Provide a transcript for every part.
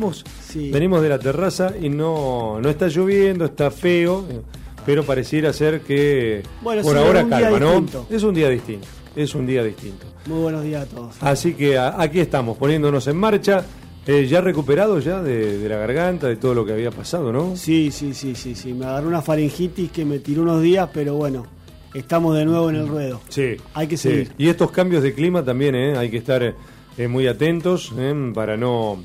venimos, venimos de la terraza y no, no está lloviendo, está feo, eh, pero pareciera ser que por ahora calma, ¿no? Es un día distinto, es un día distinto. Muy buenos días a todos. Así que aquí estamos, poniéndonos en marcha. Eh, ¿Ya recuperado ya de, la garganta, de todo lo que había pasado, no? Sí, sí, sí, sí, sí. Me agarró una faringitis que me tiró unos días, pero bueno, estamos de nuevo en el ruedo. Sí. Hay que seguir. Y estos cambios de clima también, ¿eh? Hay que estar eh, muy atentos ¿eh? para no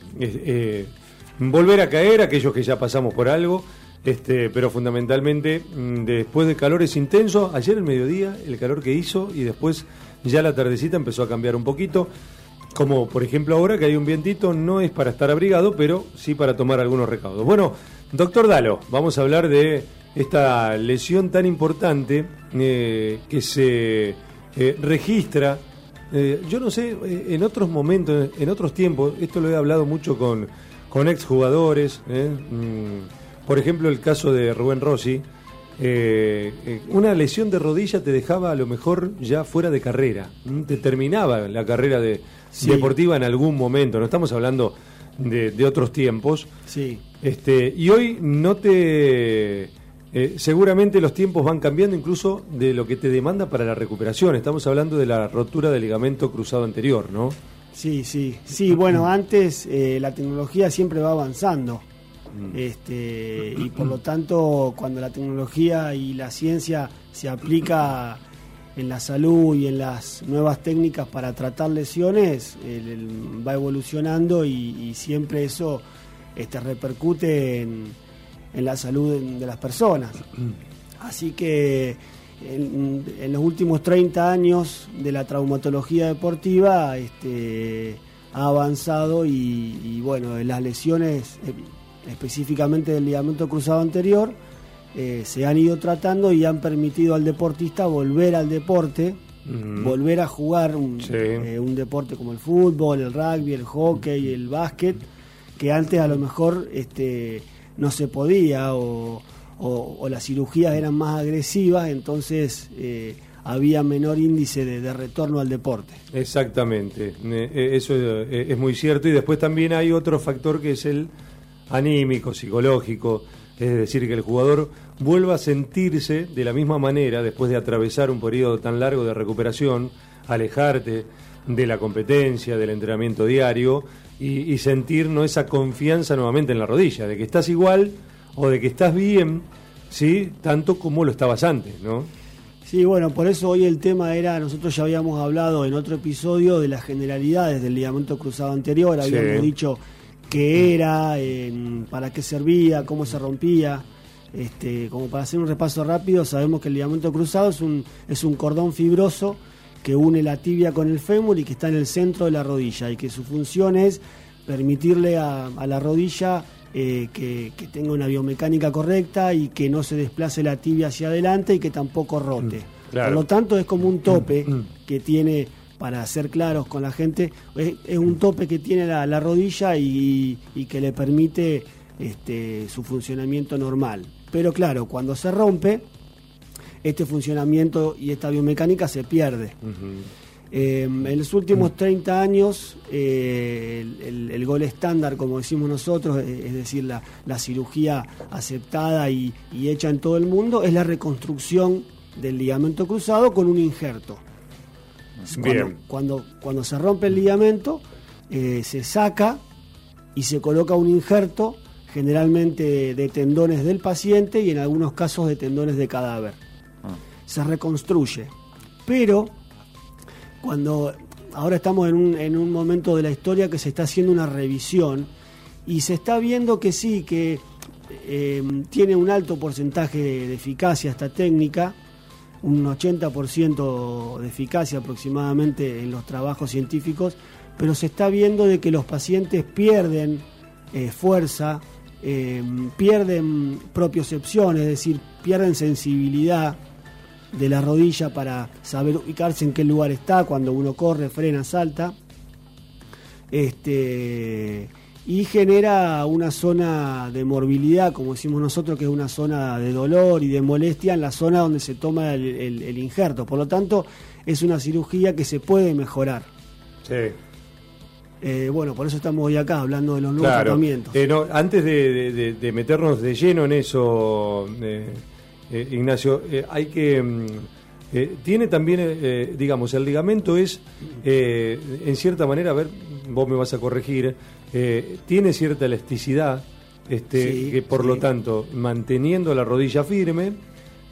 volver a caer, aquellos que ya pasamos por algo. Este, pero fundamentalmente, mm, después de calores intensos, ayer el mediodía, el calor que hizo y después ya la tardecita empezó a cambiar un poquito. Como por ejemplo ahora que hay un vientito, no es para estar abrigado, pero sí para tomar algunos recaudos. Bueno, doctor Dalo, vamos a hablar de esta lesión tan importante eh, que se eh, registra. Eh, yo no sé, en otros momentos, en otros tiempos, esto lo he hablado mucho con, con exjugadores, mm, por ejemplo el caso de Rubén Rossi, una lesión de rodilla te dejaba a lo mejor ya fuera de carrera, te terminaba la carrera de, deportiva en algún momento, no estamos hablando de, otros tiempos. Sí. Este, y hoy no te... Eh, seguramente los tiempos van cambiando incluso de lo que te demanda para la recuperación. Estamos hablando de la rotura del ligamento cruzado anterior, ¿no? Sí, sí, sí. Bueno, antes eh, la tecnología siempre va avanzando. Mm. Este, y por lo tanto, cuando la tecnología y la ciencia se aplica en la salud y en las nuevas técnicas para tratar lesiones va evolucionando y, siempre eso este, repercute en, la salud de, las personas. Así que en, los últimos 30 años de la traumatología deportiva este, ha avanzado y, y bueno, las lesiones eh, específicamente del ligamento cruzado anterior, eh, se han ido tratando y han permitido al deportista volver al deporte, volver a jugar eh, un, deporte como el fútbol, el rugby, el hockey, el básquet, que antes a lo mejor este, no se podía o, las cirugías eran más agresivas, entonces eh, había menor índice de, retorno al deporte. Exactamente, eso es muy cierto. Y después también hay otro factor que es el anímico, psicológico. Es decir, que el jugador vuelva a sentirse de la misma manera después de atravesar un periodo tan largo de recuperación, alejarte de la competencia, del entrenamiento diario y, sentir ¿no? esa confianza nuevamente en la rodilla, de que estás igual o de que estás bien, ¿sí? tanto como lo estabas antes, ¿no? Sí, bueno, por eso hoy el tema era, nosotros ya habíamos hablado en otro episodio de las generalidades del ligamento cruzado anterior, habíamos dicho qué era, para qué servía, cómo se rompía. Este, como para hacer un repaso rápido, sabemos que el ligamento cruzado es un, es un cordón fibroso que une la tibia con el fémur y que está en el centro de la rodilla y que su función es permitirle a, la rodilla eh, que, tenga una biomecánica correcta y que no se desplace la tibia hacia adelante y que tampoco rote. Mm, Por lo tanto es como un tope mm, mm. que tiene para ser claros con la gente, es, un tope que tiene la, rodilla y, que le permite este, su funcionamiento normal. Pero claro, cuando se rompe, este funcionamiento y esta biomecánica se pierde. Eh, en los últimos 30 años, eh, el, gol estándar, como decimos nosotros, es decir, la, cirugía aceptada y, y, hecha en todo el mundo, es la reconstrucción del ligamento cruzado con un injerto. Cuando, cuando, se rompe el ligamento, eh, se saca y se coloca un injerto, generalmente de tendones del paciente y en algunos casos de tendones de cadáver. Se reconstruye. Pero cuando ahora estamos en un, en un momento de la historia que se está haciendo una revisión y se está viendo que sí, que eh, tiene un alto porcentaje de eficacia esta técnica, un 80% de eficacia aproximadamente en los trabajos científicos, pero se está viendo de que los pacientes pierden eh, fuerza, eh, pierden propiocepción, es decir, pierden sensibilidad de la rodilla para saber ubicarse en qué lugar está cuando uno corre, frena, salta. Este, y genera una zona de morbilidad, como decimos nosotros, que es una zona de dolor y de molestia en la zona donde se toma el, injerto. Por lo tanto, es una cirugía que se puede mejorar. Sí. Eh, bueno, por eso estamos hoy acá hablando de los nuevos tratamientos. Eh, antes de, meternos de lleno en eso, eh, Ignacio, hay que... Mm, tiene también, digamos, el ligamento es, en cierta manera, a ver, vos me vas a corregir, tiene cierta elasticidad, este, que por lo tanto, manteniendo la rodilla firme,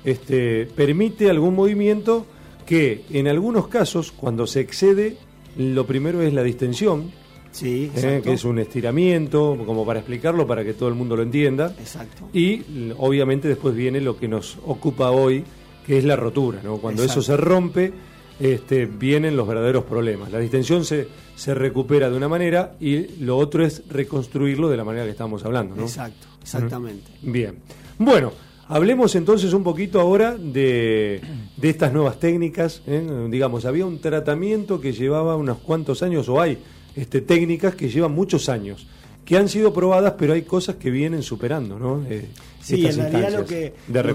este, permite algún movimiento que en algunos casos, cuando se excede, lo primero es la distensión, sí, eh, que es un estiramiento, como para explicarlo, para que todo el mundo lo entienda. Exacto. Y obviamente después viene lo que nos ocupa hoy, que es la rotura. ¿no? Cuando eso se rompe, este, vienen los verdaderos problemas. La distensión se, se recupera de una manera y lo otro es reconstruirlo de la manera que estamos hablando. ¿no? Exacto, exactamente. Bien. Bueno. Hablemos entonces un poquito ahora de, estas nuevas técnicas. ¿eh? Digamos, había un tratamiento que llevaba unos cuantos años, o hay este, técnicas que llevan muchos años, que han sido probadas, pero hay cosas que vienen superando, ¿no? Eh, sí, en realidad lo que,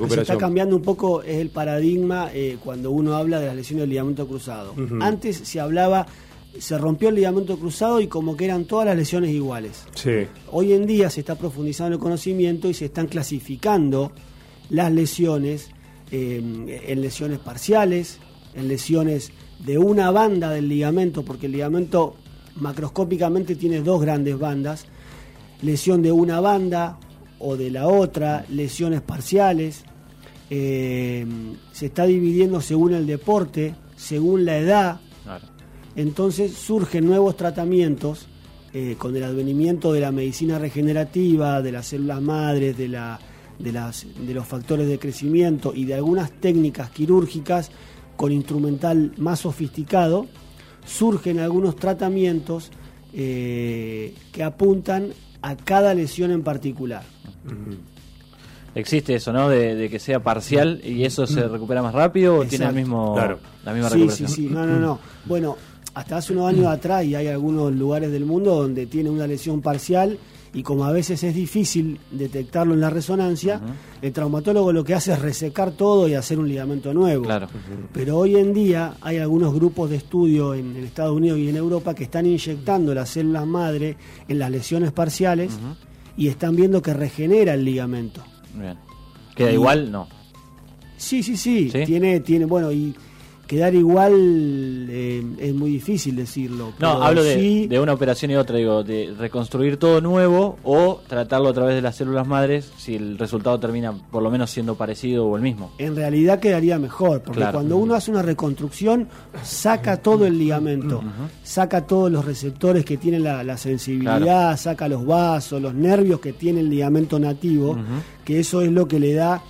se está cambiando un poco es el paradigma eh, cuando uno habla de las lesiones del ligamento cruzado. Antes se hablaba se rompió el ligamento cruzado y como que eran todas las lesiones iguales. Sí. Hoy en día se está profundizando el conocimiento y se están clasificando las lesiones eh, en lesiones parciales, en lesiones de una banda del ligamento, porque el ligamento macroscópicamente tiene dos grandes bandas, lesión de una banda o de la otra, lesiones parciales, eh, se está dividiendo según el deporte, según la edad, entonces surgen nuevos tratamientos eh, con el advenimiento de la medicina regenerativa, de las células madres, de la de, las, de los factores de crecimiento y de algunas técnicas quirúrgicas con instrumental más sofisticado, surgen algunos tratamientos eh, que apuntan a cada lesión en particular. Existe eso, ¿no? De, que sea parcial y eso se recupera más rápido o tiene el mismo, la misma recuperación. Sí, sí, sí, no, no, no. Bueno, hasta hace unos años atrás y hay algunos lugares del mundo donde tiene una lesión parcial y como a veces es difícil detectarlo en la resonancia, el traumatólogo lo que hace es resecar todo y hacer un ligamento nuevo. Claro. Pero hoy en día hay algunos grupos de estudio en, Estados Unidos y en Europa que están inyectando las células madre en las lesiones parciales y están viendo que regenera el ligamento. Bien. ¿Queda igual? No. Sí, sí, sí, sí. Tiene, tiene, bueno, y quedar igual eh, es muy difícil decirlo. No, hablo de, una operación y otra, digo, de reconstruir todo nuevo o tratarlo a través de las células madres si el resultado termina por lo menos siendo parecido o el mismo. En realidad quedaría mejor, porque cuando uno hace una reconstrucción, saca todo el ligamento, saca todos los receptores que tiene la, sensibilidad, saca los vasos, los nervios que tiene el ligamento nativo, que eso es lo que le da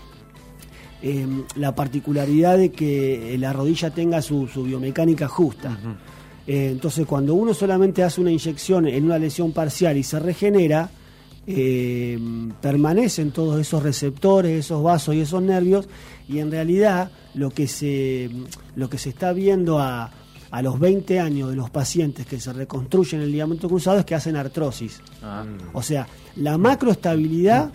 Em, la particularidad de que la rodilla tenga su, biomecánica justa. Eh, entonces, cuando uno solamente hace una inyección en una lesión parcial y se regenera, em, permanecen todos esos receptores, esos vasos y esos nervios, y en realidad lo que se, lo que se está viendo a, a los 20 años de los pacientes que se reconstruyen el ligamento cruzado es que hacen artrosis. Ah. O sea, la macroestabilidad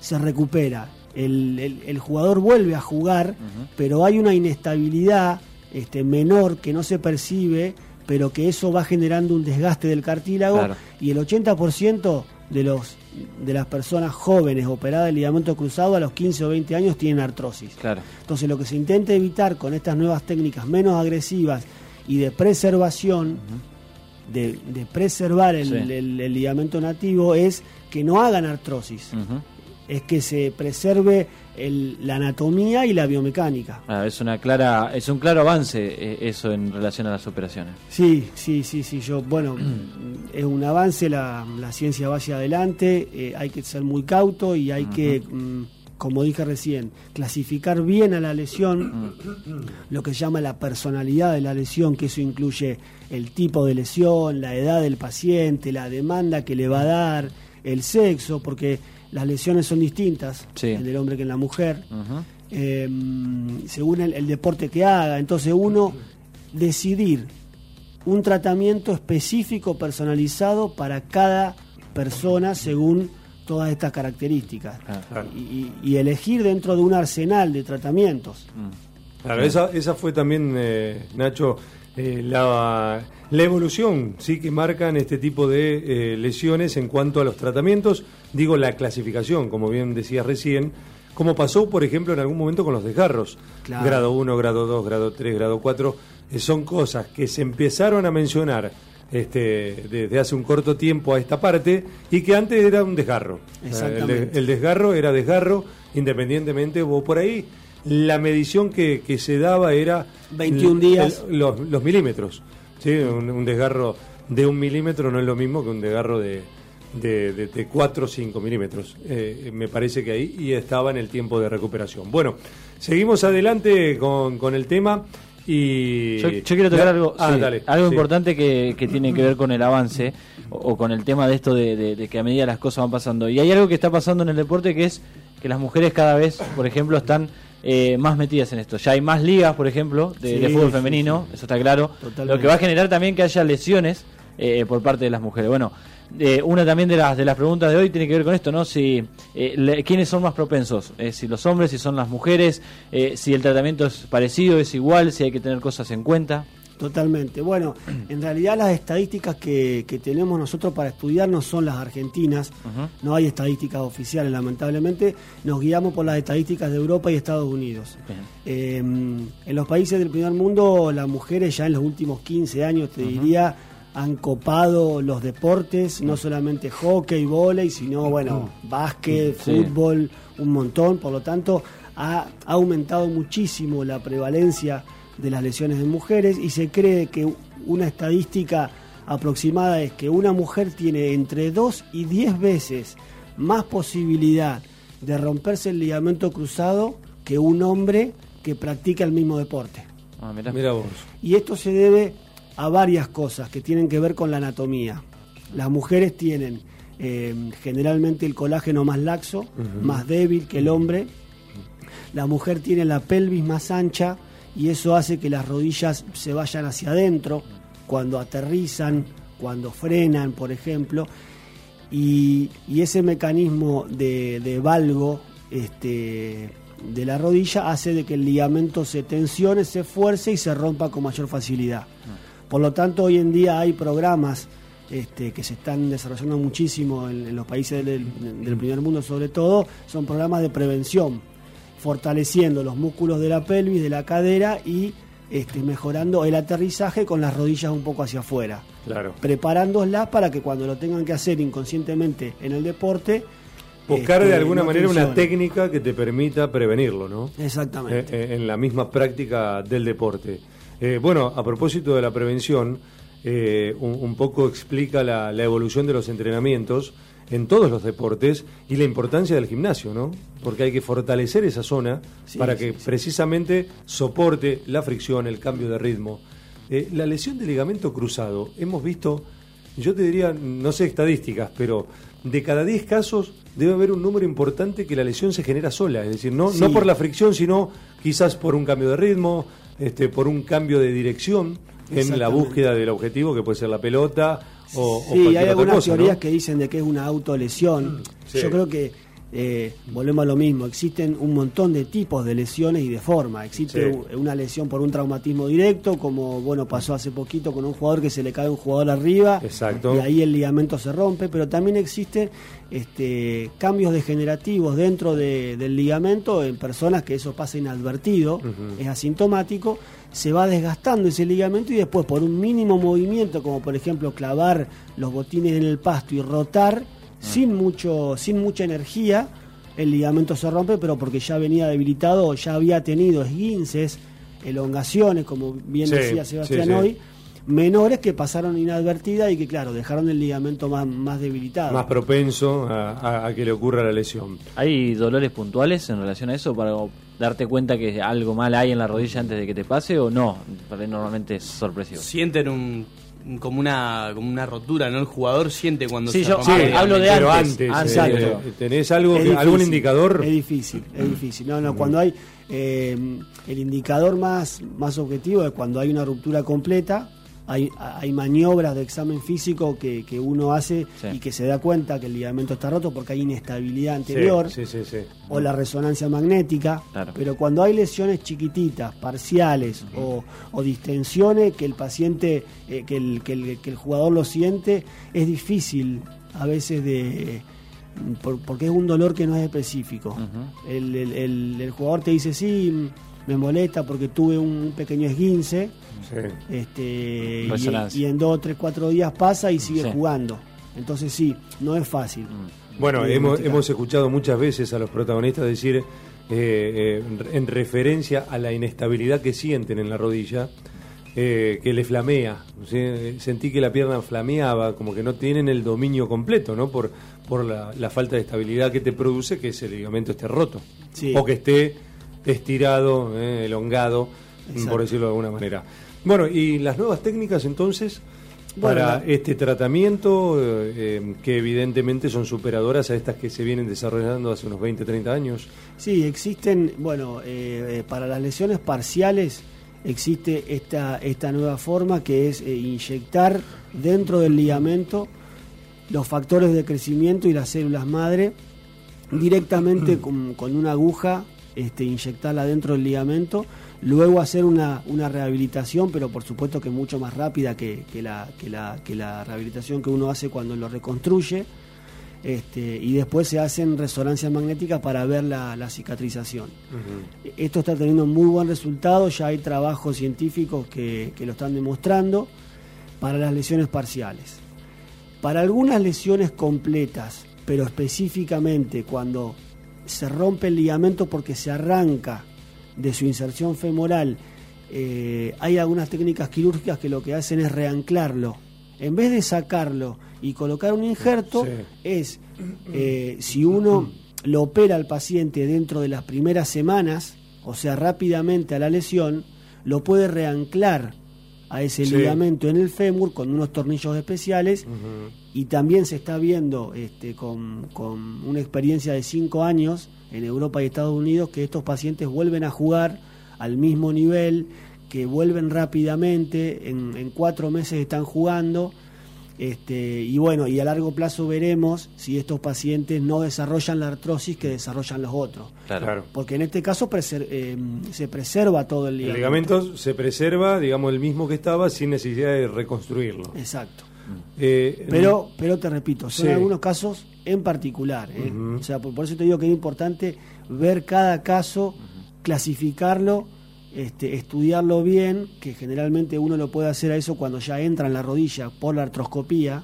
se recupera, el, jugador vuelve a jugar, pero hay una inestabilidad este, menor que no se percibe, pero que eso va generando un desgaste del cartílago y el 80% de los de las personas jóvenes operadas de ligamento cruzado a los 15 o 20 años tienen artrosis. Entonces lo que se intenta evitar con estas nuevas técnicas menos agresivas y de preservación, de, preservar el, ligamento nativo, es que no hagan artrosis es que se preserve la anatomía y la biomecánica. Ah, es una clara, es un claro avance eh, eso en relación a las operaciones. Sí, sí, sí, sí. Yo, bueno, es un avance, la, ciencia va hacia adelante, eh, hay que ser muy cauto y hay que, mm, como dije recién, clasificar bien a la lesión, lo que se llama la personalidad de la lesión, que eso incluye el tipo de lesión, la edad del paciente, la demanda que le va a dar, el sexo, porque las lesiones son distintas, el del hombre que en la mujer, eh, según el, deporte que haga. Entonces uno decidir un tratamiento específico, personalizado para cada persona según todas estas características. Ah, y, elegir dentro de un arsenal de tratamientos. Mm. Claro, esa, esa fue también, eh, Nacho, eh, la, evolución sí que marcan este tipo de lesiones en cuanto a los tratamientos, digo la clasificación, como bien decías recién, como pasó, por ejemplo, en algún momento con los desgarros. Grado 1, grado 2, grado 3, grado 4, son cosas que se empezaron a mencionar este, desde hace un corto tiempo a esta parte y que antes era un desgarro. El, desgarro era desgarro independientemente o por ahí la medición que, se daba era 21 días los, milímetros. ¿sí? Un, desgarro de un milímetro no es lo mismo que un desgarro de, de, 4 o 5 milímetros. Eh, me parece que ahí y estaba en el tiempo de recuperación. Bueno, seguimos adelante con, con el tema. Y yo, quiero tocar algo, ah, algo importante que, tiene que ver con el avance o, con el tema de esto de, que a medida las cosas van pasando. Y hay algo que está pasando en el deporte que es que las mujeres cada vez, por ejemplo, están eh, más metidas en esto. Ya hay más ligas, por ejemplo, de, fútbol femenino, eso está claro. Lo que va a generar también que haya lesiones eh, por parte de las mujeres. Bueno, eh, una también de las, de las preguntas de hoy tiene que ver con esto, ¿no? Si, eh, ¿Quiénes son más propensos? Eh, si los hombres, si son las mujeres, si el tratamiento es parecido, es igual, si hay que tener cosas en cuenta. Totalmente. Bueno, en realidad las estadísticas que, tenemos nosotros para estudiar no son las argentinas, no hay estadísticas oficiales, lamentablemente, nos guiamos por las estadísticas de Europa y Estados Unidos. en los países del primer mundo, las mujeres ya en los últimos 15 años, te diría, han copado los deportes, no solamente hockey, volei, sino bueno, básquet, fútbol, un montón, por lo tanto ha, aumentado muchísimo la prevalencia de las lesiones de mujeres y se cree que una estadística aproximada es que una mujer tiene entre 2 y 10 veces más posibilidad de romperse el ligamento cruzado que un hombre que practica el mismo deporte. Ah, mira vos. Y esto se debe a varias cosas que tienen que ver con la anatomía. Las mujeres tienen eh, generalmente el colágeno más laxo, más débil que el hombre. La mujer tiene la pelvis más ancha y eso hace que las rodillas se vayan hacia adentro cuando aterrizan, cuando frenan, por ejemplo. Y, ese mecanismo de, valgo este, de la rodilla hace de que el ligamento se tensione, se fuerce y se rompa con mayor facilidad. Por lo tanto, hoy en día hay programas este, que se están desarrollando muchísimo en, los países del, primer mundo, sobre todo, son programas de prevención, fortaleciendo los músculos de la pelvis, de la cadera y este, mejorando el aterrizaje con las rodillas un poco hacia afuera. Claro. Preparándolas para que cuando lo tengan que hacer inconscientemente en el deporte. Buscar de este, alguna manera una técnica que te permita prevenirlo, ¿no? Exactamente. Eh, eh, en la misma práctica del deporte. Eh, bueno, a propósito de la prevención, eh, un, poco explica la, evolución de los entrenamientos en todos los deportes y la importancia del gimnasio, ¿no? Porque hay que fortalecer esa zona para que precisamente soporte la fricción, el cambio de ritmo. Eh, la lesión de ligamento cruzado, hemos visto, yo te diría, no sé estadísticas, pero de cada 10 casos debe haber un número importante que la lesión se genera sola, es decir, no, no por la fricción, sino quizás por un cambio de ritmo, este, por un cambio de dirección en la búsqueda del objetivo, que puede ser la pelota o, sí, hay algunas teorías que dicen de que es una autolesión. Yo creo que eh, volvemos a lo mismo, existen un montón de tipos de lesiones y de forma. Existe una lesión por un traumatismo directo, como bueno pasó hace poquito con un jugador que se le cae un jugador arriba y ahí el ligamento se rompe, pero también existen este, cambios degenerativos dentro del ligamento en personas que eso pasa inadvertido, es asintomático, se va desgastando ese ligamento y después por un mínimo movimiento, como por ejemplo clavar los botines en el pasto y rotar, sin, mucho, sin mucha energía, el ligamento se rompe, pero porque ya venía debilitado, ya había tenido esguinces, elongaciones, como bien decía Sebastián hoy, menores que pasaron inadvertidas y que, claro, dejaron el ligamento más, más debilitado. Más propenso a, que le ocurra la lesión. ¿Hay dolores puntuales en relación a eso para darte cuenta que algo mal hay en la rodilla antes de que te pase o no? Normalmente es sorpresivo. Sienten un como una como una rotura, ¿no? El jugador siente cuando sí, se yo, hablo de antes. antes eh, ¿Tenés algo, algún indicador? Es difícil, es difícil. No, no, cuando hay eh, el indicador más, más objetivo es cuando hay una ruptura completa, hay, hay maniobras de examen físico que, que uno hace y que se da cuenta que el ligamento está roto porque hay inestabilidad anterior o la resonancia magnética. Pero cuando hay lesiones chiquititas, parciales o, o, distensiones que el paciente, eh, que, el, que, el, que el jugador lo siente, es difícil a veces de porque es un dolor que no es específico. el, el, el, jugador te dice, sí, me molesta porque tuve un pequeño esguince, este, y, en dos, tres, cuatro días pasa y sigue jugando. Entonces sí, no es fácil. Mm. Bueno, hemos, hemos escuchado muchas veces a los protagonistas decir, eh, eh, en referencia a la inestabilidad que sienten en la rodilla, eh, que le flamea. Sentí que la pierna flameaba, como que no tienen el dominio completo, ¿no? Por, por la, falta de estabilidad que te produce que ese ligamento esté roto. O que esté estirado, eh, elongado, por decirlo de alguna manera. Bueno, y las nuevas técnicas entonces para este tratamiento, eh, que evidentemente son superadoras a estas que se vienen desarrollando hace unos 20, 30 años. Sí, existen, bueno, para las lesiones parciales existe esta, esta nueva forma que es inyectar dentro del ligamento los factores de crecimiento y las células madre directamente mm. con, una aguja, este, inyectarla dentro del ligamento, luego hacer una, una rehabilitación, pero por supuesto que mucho más rápida que, la, que, la, que la rehabilitación que uno hace cuando lo reconstruye. Este, y después se hacen resonancias magnéticas para ver la, cicatrización. Esto está teniendo muy buen resultado, ya hay trabajos científicos que, que lo están demostrando para las lesiones parciales. Para algunas lesiones completas, pero específicamente cuando se rompe el ligamento porque se arranca de su inserción femoral, eh, hay algunas técnicas quirúrgicas que lo que hacen es reanclarlo. En vez de sacarlo y colocar un injerto, es eh, si uno lo opera al paciente dentro de las primeras semanas, o sea, rápidamente a la lesión, lo puede reanclar a ese ligamento en el fémur con unos tornillos especiales y también se está viendo este, con, con, una experiencia de cinco años en Europa y Estados Unidos que estos pacientes vuelven a jugar al mismo nivel, que vuelven rápidamente, en, en cuatro meses están jugando este, y bueno, y a largo plazo veremos si estos pacientes no desarrollan la artrosis que desarrollan los otros. Claro. Porque en este caso eh, se preserva todo el ligamento. El ligamento se preserva, digamos, el mismo que estaba sin necesidad de reconstruirlo. Exacto. Eh, pero, pero te repito, son algunos casos en particular. ¿eh? O sea, por, eso te digo que es importante ver cada caso, clasificarlo este, estudiarlo bien, que generalmente uno lo puede hacer a eso cuando ya entra en la rodilla por la artroscopía,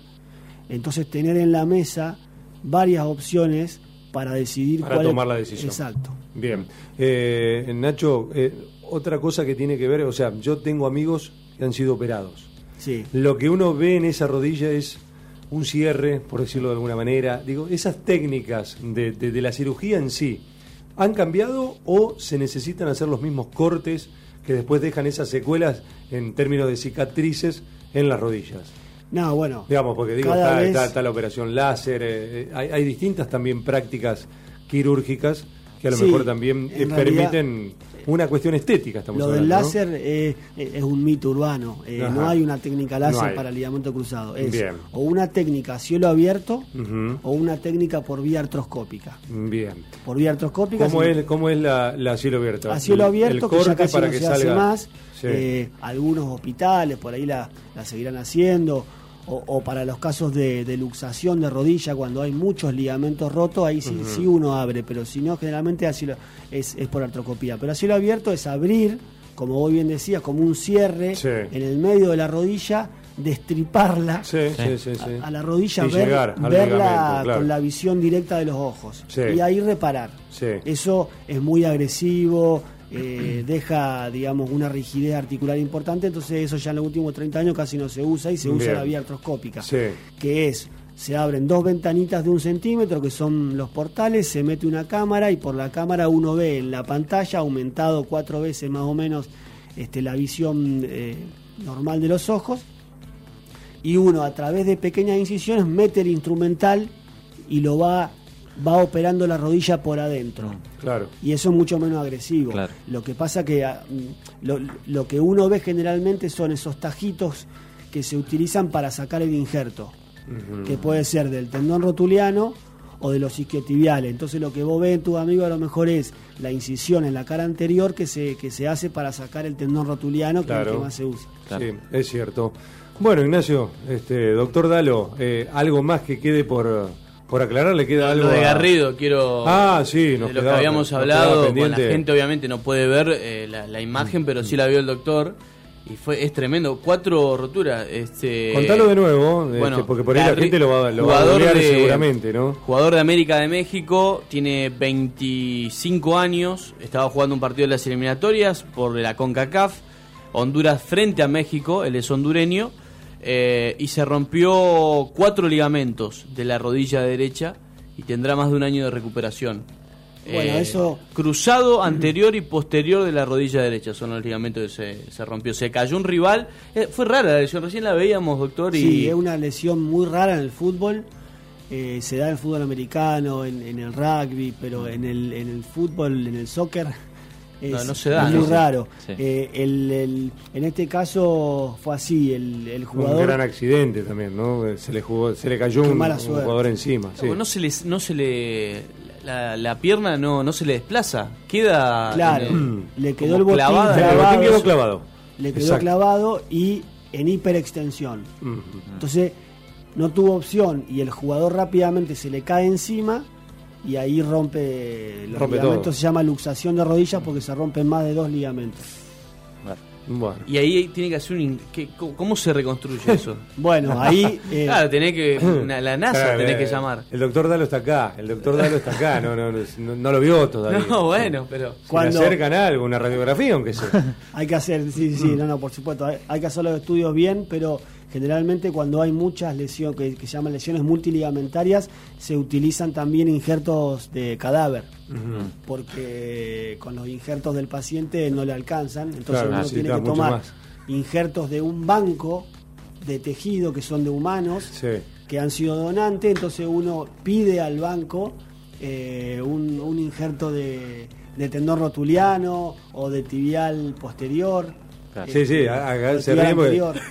entonces tener en la mesa varias opciones para decidir para tomar la decisión. Exacto. Bien. Eh, Nacho, eh, otra cosa que tiene que ver, o sea, yo tengo amigos que han sido operados. Sí. Lo que uno ve en esa rodilla es un cierre, por decirlo de alguna manera. Digo, esas técnicas de la cirugía en sí, ¿Han cambiado o se necesitan hacer los mismos cortes que después dejan esas secuelas en términos de cicatrices en las rodillas? No, bueno. Digamos, porque digo, está, la operación láser, eh, eh, hay, distintas también prácticas quirúrgicas que a lo mejor también eh, permiten una cuestión estética. Estamos lo del láser es un mito urbano. Eh, no hay una técnica láser para el ligamento cruzado. Es o una técnica a cielo abierto o una técnica por vía artroscópica. Bien. Por vía artroscópica. ¿Cómo, es, cómo es la, cielo abierto? A cielo abierto, que ya casi para que se hace más. Eh, algunos hospitales por ahí la, la seguirán haciendo o, para los casos de, luxación de rodilla, cuando hay muchos ligamentos rotos, ahí sí, sí uno abre, pero si no, generalmente así es, es por artroscopía. Pero así lo abierto es abrir, como vos bien decías, como un cierre en el medio de la rodilla, destriparla a, la rodilla, verla con la visión directa de los ojos. Y ahí reparar. Eso es muy agresivo, eh, deja, digamos, una rigidez articular importante, entonces eso ya en los últimos 30 años casi no se usa y se usa la vía artroscópica, que es, se abren dos ventanitas de un centímetro, que son los portales, se mete una cámara y por la cámara uno ve en la pantalla, aumentado cuatro veces más o menos este, la visión eh, normal de los ojos, y uno a través de pequeñas incisiones mete el instrumental y lo va va operando la rodilla por adentro. Claro. Y eso es mucho menos agresivo. Lo que pasa que ah, mm, lo, que uno ve generalmente son esos tajitos que se utilizan para sacar el injerto, que puede ser del tendón rotuliano o de los isquiotibiales. Entonces lo que vos ves en tu amigo a lo mejor es la incisión en la cara anterior que se, que se hace para sacar el tendón rotuliano, que es el que más se usa. Sí, es cierto. Bueno, Ignacio, este, doctor Dalo, eh, algo más que quede por, por aclarar, le queda algo. Lo de Garrido, quiero. Ah, sí, nos de lo que habíamos hablado. la gente obviamente no puede ver eh, la, imagen, pero sí la vio el doctor. Y fue es tremendo, cuatro roturas. Este, Contalo de nuevo, este, porque por ahí la gente lo va, lo va a seguramente, ¿no? Jugador de América de México, tiene 25 años, estaba jugando un partido de las eliminatorias por la CONCACAF, Honduras frente a México, él es hondureño eh, y se rompió cuatro ligamentos de la rodilla derecha y tendrá más de un año de recuperación. Bueno, eh, eso... Cruzado anterior y posterior de la rodilla derecha son los ligamentos que se, se rompió. Se cayó un rival. Eh, fue rara la lesión, recién la veíamos, doctor. Y... Sí, es una lesión muy rara en el fútbol. se da en el fútbol americano, en, en, el rugby, pero en el, en el fútbol, en el soccer, es, no, se da, muy raro. Eh, el, en este caso fue así, el, jugador... Un gran accidente también, ¿no? Se le, jugó, se le cayó un, jugador encima. No, se le... No se le la, pierna no, no se le desplaza, queda... Claro, le quedó el botín clavado, quedó clavado. Le quedó clavado y en hiperextensión. Entonces no tuvo opción y el jugador rápidamente se le cae encima y ahí rompe los ligamentos, se llama luxación de rodillas porque se rompen más de dos ligamentos. Bueno. Y ahí tiene que hacer un... ¿Cómo se reconstruye eso? bueno, ahí... Eh, claro, tenés que... la NASA tenés que llamar. El doctor Dalo está acá, el doctor Dalo está acá, no, no, no, lo vio todavía. No, bueno, pero... Cuando acercan algo, una radiografía aunque sea. hay que hacer, sí, sí, no, no, por supuesto, hay que hacer los estudios bien, pero Generalmente cuando hay muchas lesiones, que, se llaman lesiones multiligamentarias, se utilizan también injertos de cadáver, porque con los injertos del paciente no le alcanzan, entonces uno tiene que tomar injertos de un banco de tejido que son de humanos, que han sido donantes, entonces uno pide al banco eh, un, injerto de, de tendón rotuliano o de tibial posterior Sí, sí, se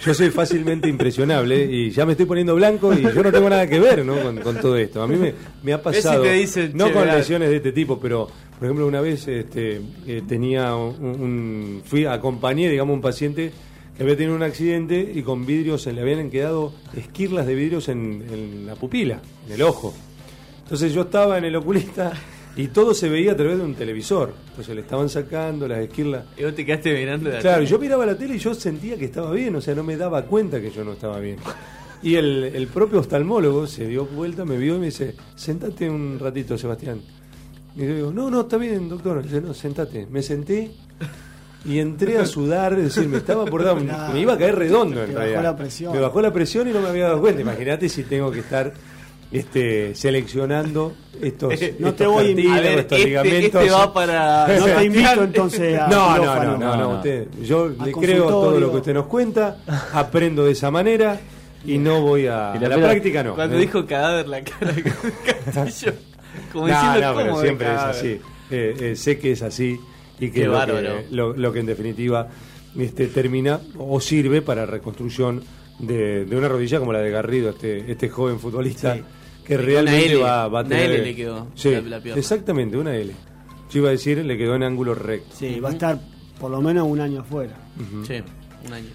yo soy fácilmente impresionable y ya me estoy poniendo blanco y yo no tengo nada que ver ¿no? con, todo esto. A mí me, ha pasado, no con lesiones de este tipo, pero por ejemplo una vez este, eh, tenía un, fui acompañé digamos un paciente que había tenido un accidente y con vidrios se le habían quedado esquirlas de vidrios en, en la pupila, en el ojo. Entonces yo estaba en el oculista y todo se veía a través de un televisor. Entonces le estaban sacando las esquirlas. Y vos te quedaste mirando la Claro, yo miraba la tele y yo sentía que estaba bien, o sea, no me daba cuenta que yo no estaba bien. Y el, propio oftalmólogo se dio vuelta, me vio y me dice, sentate un ratito, Sebastián. Y yo digo, no, no, está bien, doctor. Dice, no, sentate. Me senté y entré a sudar, es decir, me estaba por dar, me iba a caer redondo en realidad. Bajó la presión. Me bajó la presión y no me había dado cuenta. Imagínate si tengo que estar este, seleccionando estos, no te voy a estos este, ligamentos. Este va para no te invito entonces a no, no, no, no, no, usted, yo le creo todo lo que usted nos cuenta, aprendo de esa manera y no voy a la, la, práctica no. Cuando dijo cadáver la cara de Castillo, como no, no, pero siempre es así. Eh, eh, sé que es así y que, lo que, lo, que en definitiva este, termina o sirve para reconstrucción de, de, una rodilla como la de Garrido, este, este joven futbolista. Sí que realmente va, a tener. Una L le quedó la, Exactamente, una L. Yo iba a decir, le quedó en ángulo recto. Sí, va a estar por lo menos un año afuera. Sí, un año.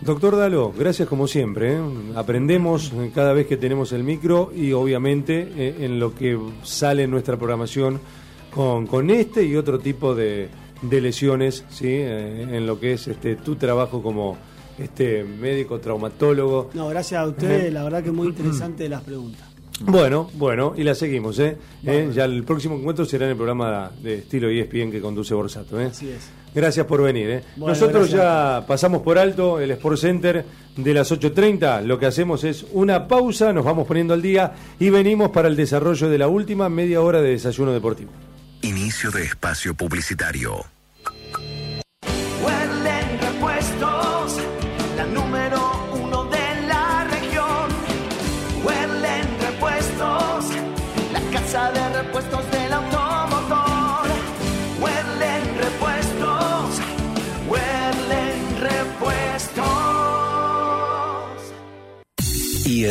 Doctor Dalo, gracias como siempre. ¿eh? Aprendemos cada vez que tenemos el micro y obviamente eh, en lo que sale en nuestra programación con, con este y otro tipo de, de lesiones, ¿sí? Eh, en lo que es este tu trabajo como este médico traumatólogo. No, gracias a ustedes, la verdad que muy interesante las preguntas. Bueno, bueno, y la seguimos, ¿eh? ¿Eh? Ya el próximo encuentro será en el programa de estilo ESPN que conduce Borsato, ¿eh? Así es. Gracias por venir, ¿eh? Nosotros ya pasamos por alto el Sport Center de las 8.30. Lo que hacemos es una pausa, nos vamos poniendo al día y venimos para el desarrollo de la última media hora de desayuno deportivo. Inicio de espacio publicitario.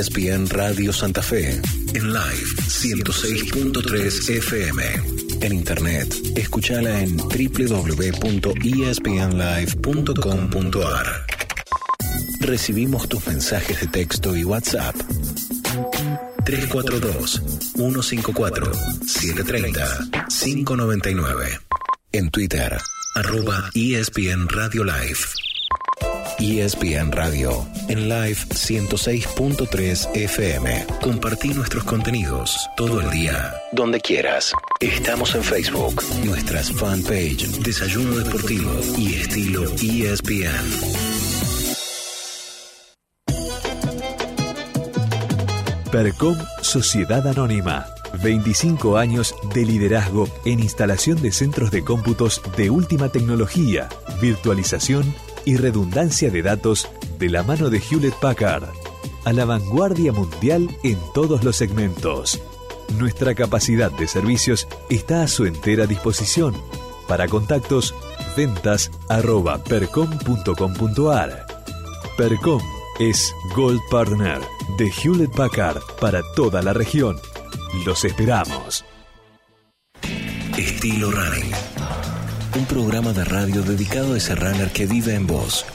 ESPN Radio Santa Fe. En live 106.3 FM. En internet, escúchala en www.espnlive.com.ar. Recibimos tus mensajes de texto y WhatsApp. 342-154-730-599. En Twitter, arroba ESPN Radio Live. ESPN Radio, en live 106.3 FM. Compartí nuestros contenidos todo el día, donde quieras. Estamos en Facebook, nuestras fanpage, Desayuno Deportivo y estilo ESPN. Percom Sociedad Anónima. 25 años de liderazgo en instalación de centros de cómputos de última tecnología, virtualización y redundancia de datos de la mano de Hewlett Packard, a la vanguardia mundial en todos los segmentos. Nuestra capacidad de servicios está a su entera disposición. Para contactos, ventas arroba percom.com.ar. Percom es Gold Partner de Hewlett Packard para toda la región. Los esperamos. Estilo Running un programa de radio dedicado a ese runner que vive en vos.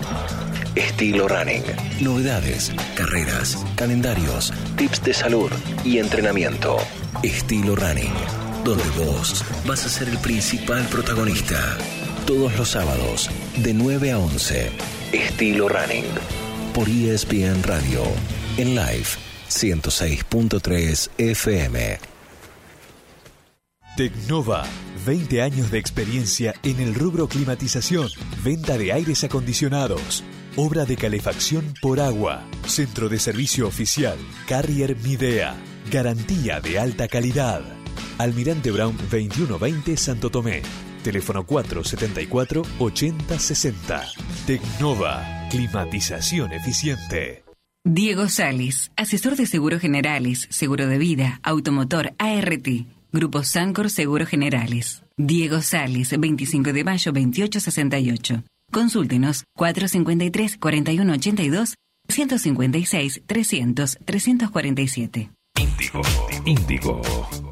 Estilo Running. Novedades, carreras, calendarios, tips de salud y entrenamiento. Estilo Running. Donde vos vas a ser el principal protagonista. Todos los sábados, de 9 a 11. Estilo Running. Por ESPN Radio. En live 106.3 FM. Tecnova, 20 años de experiencia en el rubro climatización, venta de aires acondicionados, obra de calefacción por agua, centro de servicio oficial, Carrier Midea, garantía de alta calidad. Almirante Brown 2120 Santo Tomé, teléfono 474-8060. Tecnova, climatización eficiente. Diego Salis, asesor de seguros generales, seguro de vida, automotor ART Grupo Sancor Seguros Generales. Diego Salis, 25 de mayo 2868. Consúltenos 453-4182, 156 300 347. Índigo. Índigo.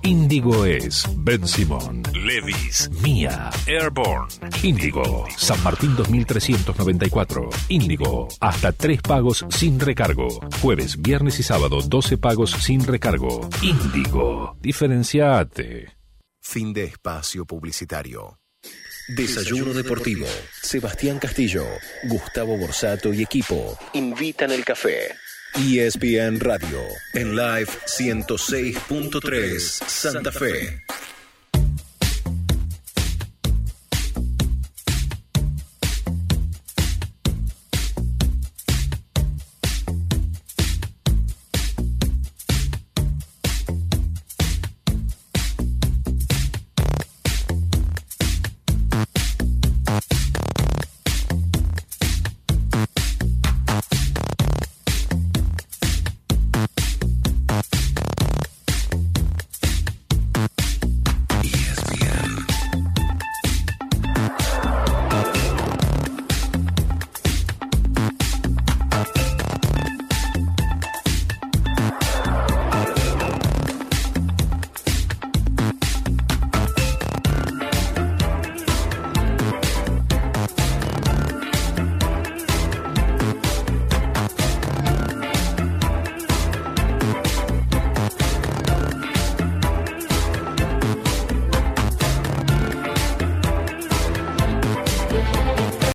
Índigo es Ben Simon, Levis, Mia, Airborne. Índigo. San Martín 2394. Índigo. Hasta tres pagos sin recargo. Jueves, viernes y sábado 12 pagos sin recargo. Índigo. Diferenciate. Fin de espacio publicitario. Desayuno Deportivo. Sebastián Castillo, Gustavo Borsato y equipo invitan el café. ESPN Radio, en live 106.3 Santa Fe.